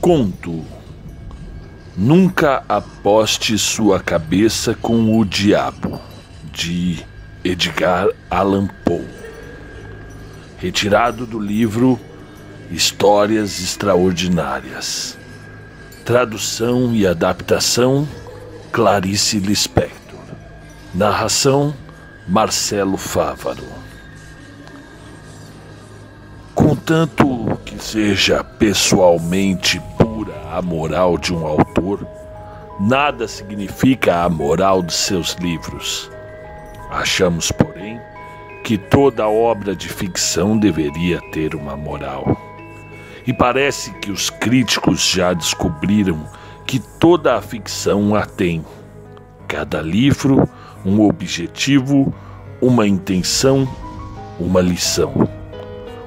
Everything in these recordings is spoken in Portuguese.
Conto. Nunca aposte sua cabeça com o diabo, de Edgar Allan Poe. Retirado do livro Histórias Extraordinárias. Tradução e adaptação Clarice Lispector. Narração Marcelo Fávaro. Contanto seja pessoalmente pura a moral de um autor, nada significa a moral de seus livros. Achamos, porém, que toda obra de ficção deveria ter uma moral. E parece que os críticos já descobriram que toda a ficção a tem. Cada livro, um objetivo, uma intenção, uma lição,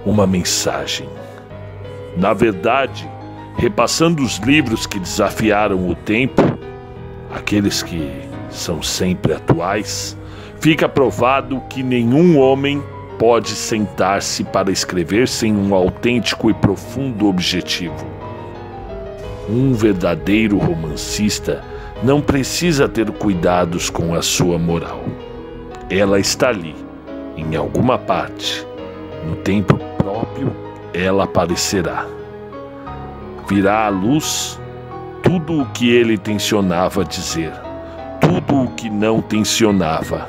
uma mensagem. Na verdade, repassando os livros que desafiaram o tempo, aqueles que são sempre atuais, fica provado que nenhum homem pode sentar-se para escrever sem um autêntico e profundo objetivo. Um verdadeiro romancista não precisa ter cuidados com a sua moral. Ela está ali, em alguma parte. No tempo próprio, ela aparecerá. Virá à luz tudo o que ele tensionava dizer, tudo o que não tensionava,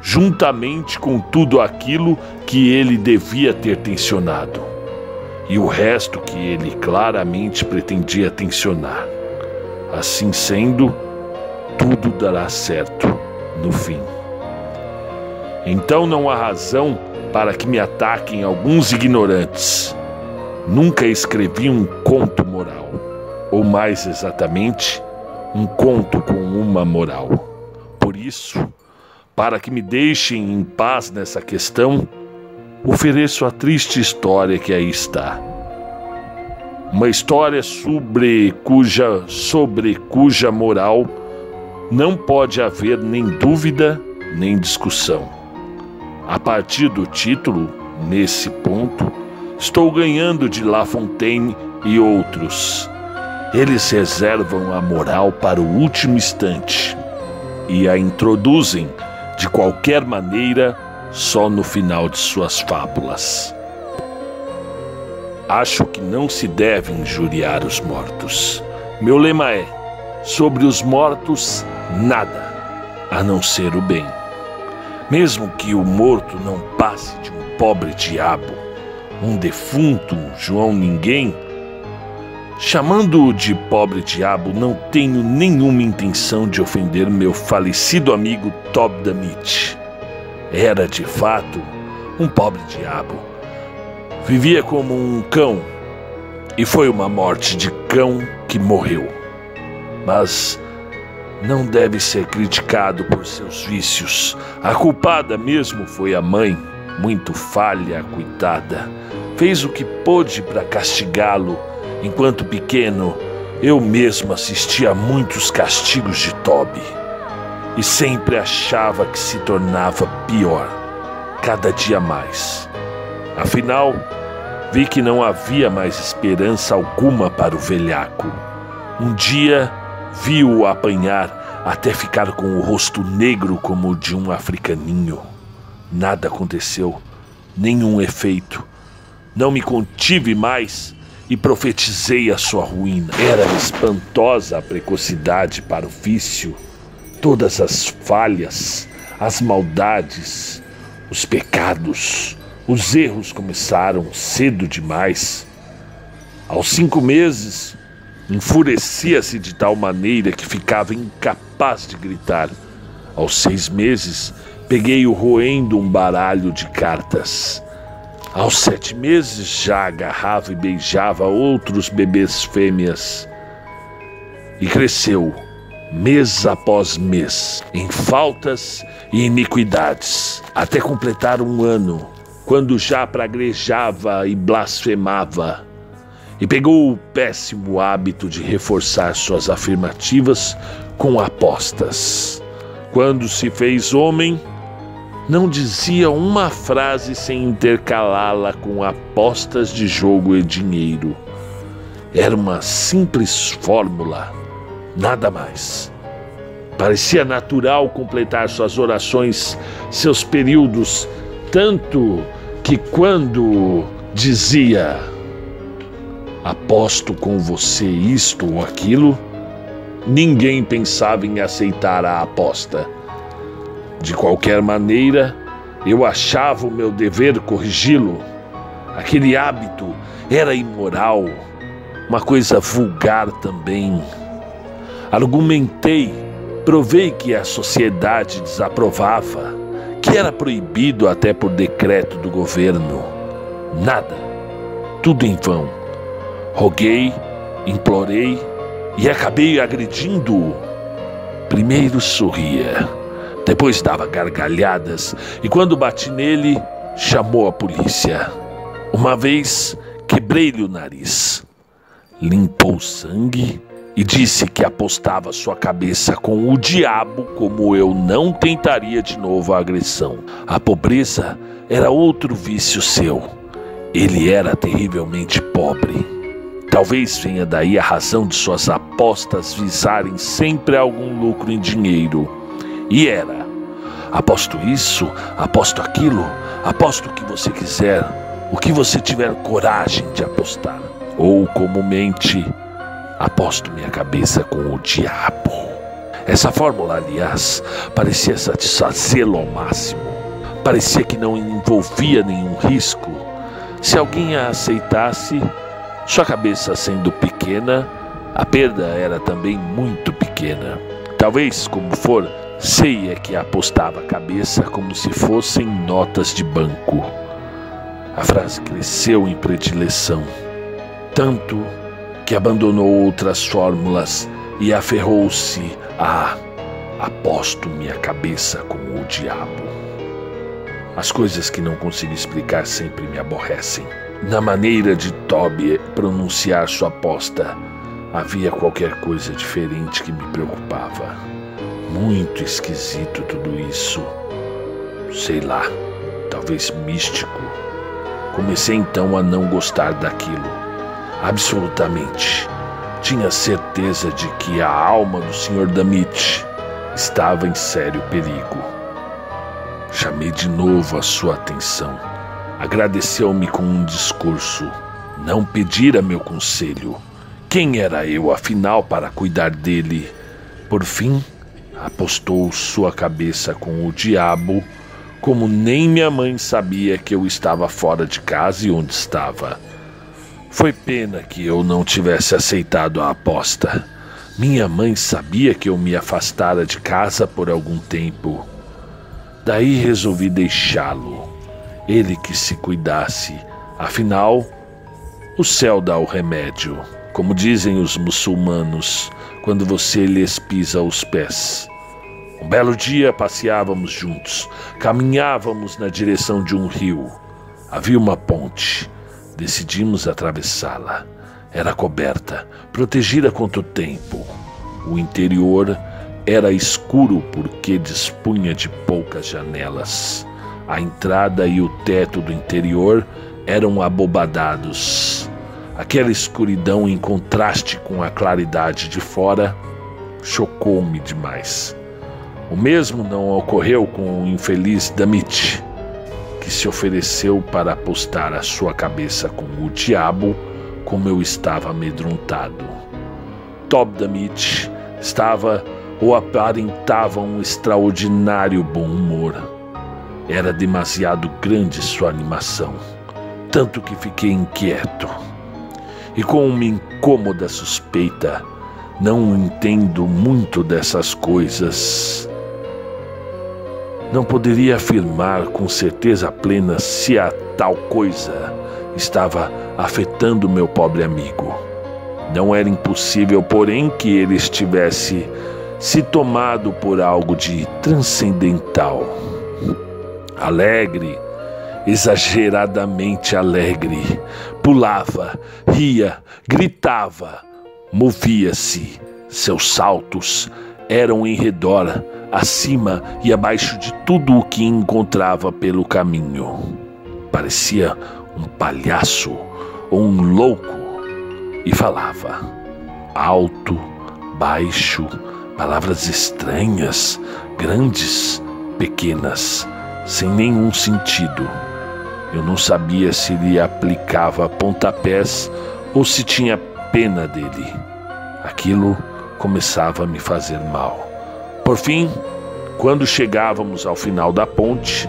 juntamente com tudo aquilo que ele devia ter tensionado e o resto que ele claramente pretendia tensionar. Assim sendo, tudo dará certo no fim. Então não há razão para que me ataquem alguns ignorantes. Nunca escrevi um conto moral, ou mais exatamente, um conto com uma moral. Por isso, para que me deixem em paz nessa questão, ofereço a triste história que aí está. Uma história sobre cuja, sobre cuja moral não pode haver nem dúvida nem discussão. A partir do título, nesse ponto, estou ganhando de La Fontaine e outros. Eles reservam a moral para o último instante e a introduzem, de qualquer maneira, só no final de suas fábulas. Acho que não se deve injuriar os mortos. Meu lema é: sobre os mortos, nada, a não ser o bem. Mesmo que o morto não passe de um pobre diabo, um defunto, João Ninguém, chamando-o de pobre diabo, não tenho nenhuma intenção de ofender meu falecido amigo Tob Damit era de fato um pobre diabo. Vivia como um cão e foi uma morte de cão que morreu. Mas não deve ser criticado por seus vícios. A culpada mesmo foi a mãe, muito falha, coitada. Fez o que pôde para castigá-lo. Enquanto pequeno, eu mesmo assistia a muitos castigos de Toby e sempre achava que se tornava pior, cada dia mais. Afinal, vi que não havia mais esperança alguma para o velhaco. Um dia vi-o apanhar até ficar com o rosto negro como o de um africaninho. Nada aconteceu, nenhum efeito. Não me contive mais e profetizei a sua ruína. Era espantosa a precocidade para o vício todas as falhas, as maldades, os pecados, os erros começaram cedo demais. Aos cinco meses, enfurecia-se de tal maneira que ficava incapaz de gritar. Aos seis meses, peguei-o roendo um baralho de cartas. Aos sete meses, já agarrava e beijava outros bebês fêmeas. E cresceu mês após mês, em faltas e iniquidades, até completar um ano, quando já praguejava e blasfemava, e pegou o péssimo hábito de reforçar suas afirmativas com apostas. Quando se fez homem, não dizia uma frase sem intercalá-la com apostas de jogo e dinheiro. era uma simples fórmula, nada mais. Parecia natural completar suas orações, seus períodos, tanto que quando dizia aposto com você isto ou aquilo, ninguém pensava em aceitar a aposta. De qualquer maneira, eu achava o meu dever corrigi-lo. Aquele hábito era imoral, uma coisa vulgar também. Argumentei, provei que a sociedade desaprovava, que era proibido até por decreto do governo. Nada, tudo em vão. Roguei, implorei e acabei agredindo-o. Primeiro sorria depois dava gargalhadas e, quando bati nele, chamou a polícia. Uma vez quebrei-lhe o nariz, limpou sangue e disse que apostava sua cabeça com o diabo, como eu não tentaria de novo a agressão. A pobreza era outro vício seu. Ele era terrivelmente pobre. Talvez venha daí a razão de suas apostas visarem sempre algum lucro em dinheiro. E era. Aposto isso, aposto aquilo, aposto o que você quiser, o que você tiver coragem de apostar. Ou, comumente, aposto minha cabeça com o diabo. Essa fórmula, aliás, parecia satisfazê-lo ao máximo. Parecia que não envolvia nenhum risco. Se alguém a aceitasse, sua cabeça sendo pequena, a perda era também muito pequena. Talvez, como for, Sei é que apostava a cabeça como se fossem notas de banco. A frase cresceu em predileção, tanto que abandonou outras fórmulas e aferrou-se a aposto minha cabeça com o diabo. As coisas que não consigo explicar sempre me aborrecem. Na maneira de Toby pronunciar sua aposta, havia qualquer coisa diferente que me preocupava. Muito esquisito tudo isso. Sei lá, talvez místico. Comecei então a não gostar daquilo. Absolutamente. Tinha certeza de que a alma do Sr. Damit estava em sério perigo. Chamei de novo a sua atenção. Agradeceu-me com um discurso. Não pedira meu conselho. Quem era eu, afinal, para cuidar dele? Por fim, apostou sua cabeça com o diabo, como nem minha mãe sabia que eu estava fora de casa e onde estava. Foi pena que eu não tivesse aceitado a aposta. Minha mãe sabia que eu me afastara de casa por algum tempo. Daí resolvi deixá-lo. Ele que se cuidasse. Afinal, o céu dá o remédio, como dizem os muçulmanos, quando você lhes pisa os pés. Um belo dia passeávamos juntos, caminhávamos na direção de um rio. Havia uma ponte. Decidimos atravessá-la. Era coberta, protegida contra o tempo. O interior era escuro porque dispunha de poucas janelas. A entrada e o teto do interior eram abobadados. Aquela escuridão, em contraste com a claridade de fora, chocou-me demais. O mesmo não ocorreu com o infeliz Damit, que se ofereceu para apostar a sua cabeça com o diabo, como eu estava amedrontado. Tob Damit estava ou aparentava um extraordinário bom humor. Era demasiado grande sua animação, tanto que fiquei inquieto. E com uma incômoda suspeita, não entendo muito dessas coisas. Não poderia afirmar com certeza plena se a tal coisa estava afetando meu pobre amigo. Não era impossível, porém, que ele estivesse se tomado por algo de transcendental. Alegre, exageradamente alegre, pulava, ria, gritava, movia-se. Seus saltos eram em redor acima e abaixo de tudo o que encontrava pelo caminho. Parecia um palhaço ou um louco. e falava, alto, baixo, palavras estranhas, grandes, pequenas, sem nenhum sentido. Eu não sabia se ele aplicava pontapés ou se tinha pena dele. Aquilo começava a me fazer mal. Por fim, quando chegávamos ao final da ponte,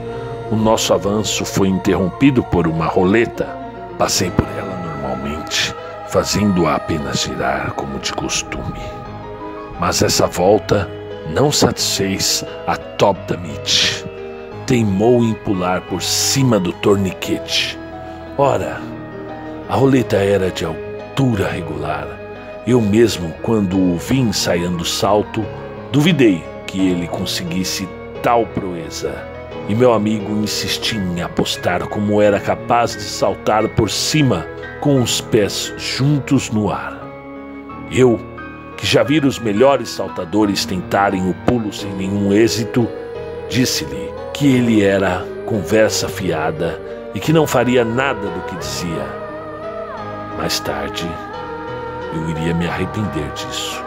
o nosso avanço foi interrompido por uma roleta. Passei por ela normalmente, fazendo-a apenas girar como de costume. Mas essa volta não satisfez a Top da Mitch. Teimou em pular por cima do torniquete. Ora, a roleta era de altura regular. Eu mesmo, quando o vi ensaiando o salto, duvidei que ele conseguisse tal proeza. E meu amigo insistia em apostar como era capaz de saltar por cima com os pés juntos no ar. Eu, que já vira os melhores saltadores tentarem o pulo sem nenhum êxito, disse-lhe que ele era conversa fiada e que não faria nada do que dizia. Mais tarde, eu iria me arrepender disso.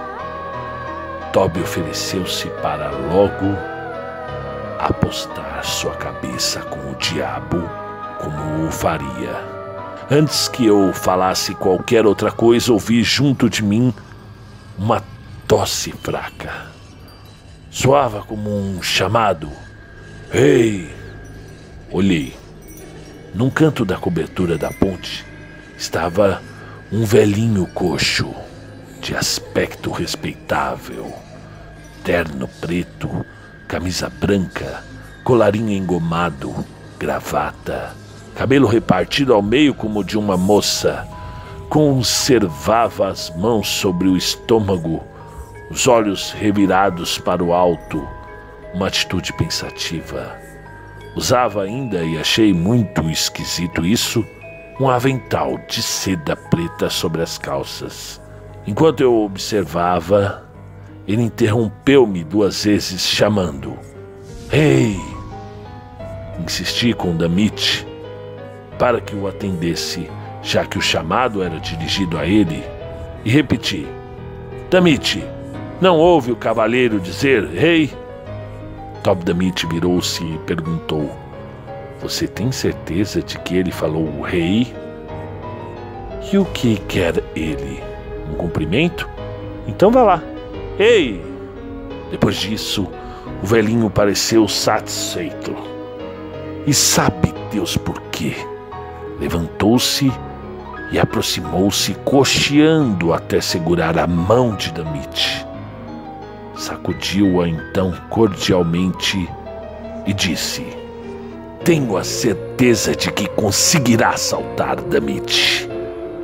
Toby ofereceu-se para logo apostar sua cabeça com o diabo, como o faria. Antes que eu falasse qualquer outra coisa, ouvi junto de mim uma tosse fraca. Soava como um chamado. Ei! Olhei. Num canto da cobertura da ponte estava um velhinho coxo, de aspecto respeitável, terno preto, camisa branca, colarinho engomado, gravata, cabelo repartido ao meio como de uma moça conservava as mãos sobre o estômago, os olhos revirados para o alto, uma atitude pensativa. Usava ainda, e achei muito esquisito isso, um avental de seda preta sobre as calças. Enquanto eu observava, ele interrompeu-me duas vezes, chamando: Ei! Insisti com Damit para que o atendesse já que o chamado era dirigido a ele, e repeti: Damit, não ouve o cavaleiro dizer rei? Top Damit virou-se e perguntou: Você tem certeza de que ele falou rei? E o que quer ele? Um cumprimento? Então vá lá. Ei! Depois disso, o velhinho pareceu satisfeito. E sabe Deus por quê? Levantou-se e aproximou-se cocheando até segurar a mão de Damit. Sacudiu-a então cordialmente e disse: Tenho a certeza de que conseguirá saltar, Damit.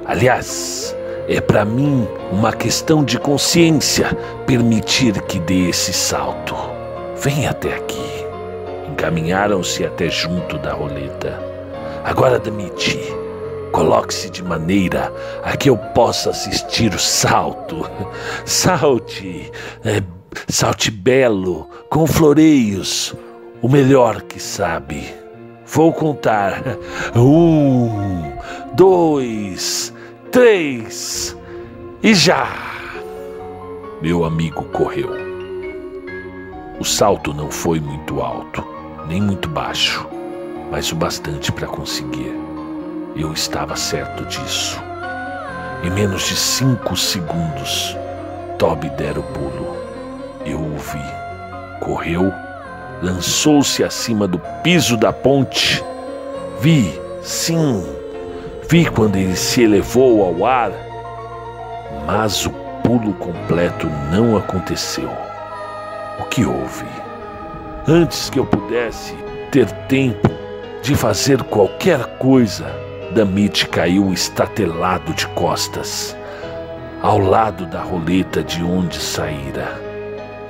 Aliás, é para mim uma questão de consciência permitir que dê esse salto. Vem até aqui. Encaminharam-se até junto da roleta. Agora, Damit, Coloque-se de maneira a que eu possa assistir o salto. Salte, é, salte belo, com floreios, o melhor que sabe. Vou contar. Um, dois, três e já! Meu amigo correu. O salto não foi muito alto, nem muito baixo, mas o bastante para conseguir. Eu estava certo disso. Em menos de cinco segundos, Toby dera o pulo. Eu o vi. Correu, lançou-se acima do piso da ponte. Vi, sim, vi quando ele se elevou ao ar, mas o pulo completo não aconteceu. O que houve? Antes que eu pudesse ter tempo de fazer qualquer coisa, Damit caiu estatelado de costas, ao lado da roleta de onde saíra.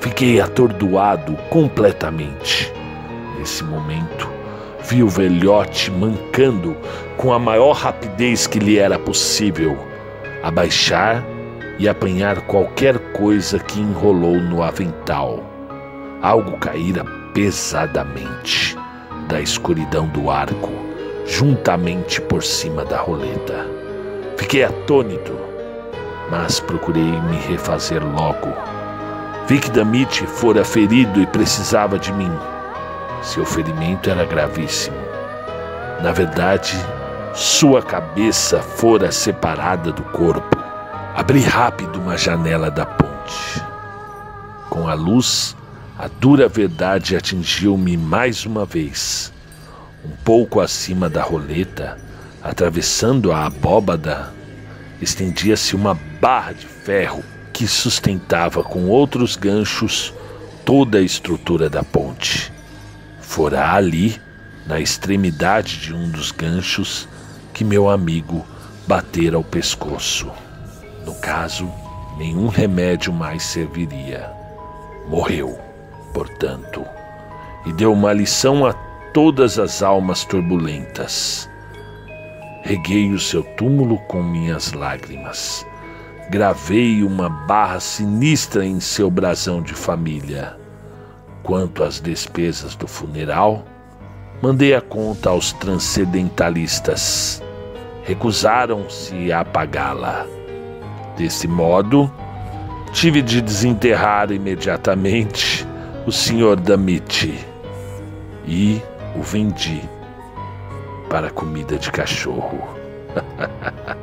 Fiquei atordoado completamente. Nesse momento, vi o velhote mancando com a maior rapidez que lhe era possível, abaixar e apanhar qualquer coisa que enrolou no avental. Algo caíra pesadamente da escuridão do arco juntamente por cima da roleta. Fiquei atônito mas procurei me refazer logo. Vi que Damit fora ferido e precisava de mim. Seu ferimento era gravíssimo. Na verdade, sua cabeça fora separada do corpo. Abri rápido uma janela da ponte. Com a luz, a dura verdade atingiu-me mais uma vez. Um pouco acima da roleta, atravessando a abóbada, estendia-se uma barra de ferro que sustentava com outros ganchos toda a estrutura da ponte. Fora ali, na extremidade de um dos ganchos, que meu amigo batera o pescoço. No caso, nenhum remédio mais serviria. Morreu, portanto, e deu uma lição a todas as almas turbulentas. Reguei o seu túmulo com minhas lágrimas. Gravei uma barra sinistra em seu brasão de família. Quanto às despesas do funeral, mandei a conta aos transcendentalistas. Recusaram-se a pagá-la. Desse modo, tive de desenterrar imediatamente o senhor Damit e o vendi para comida de cachorro.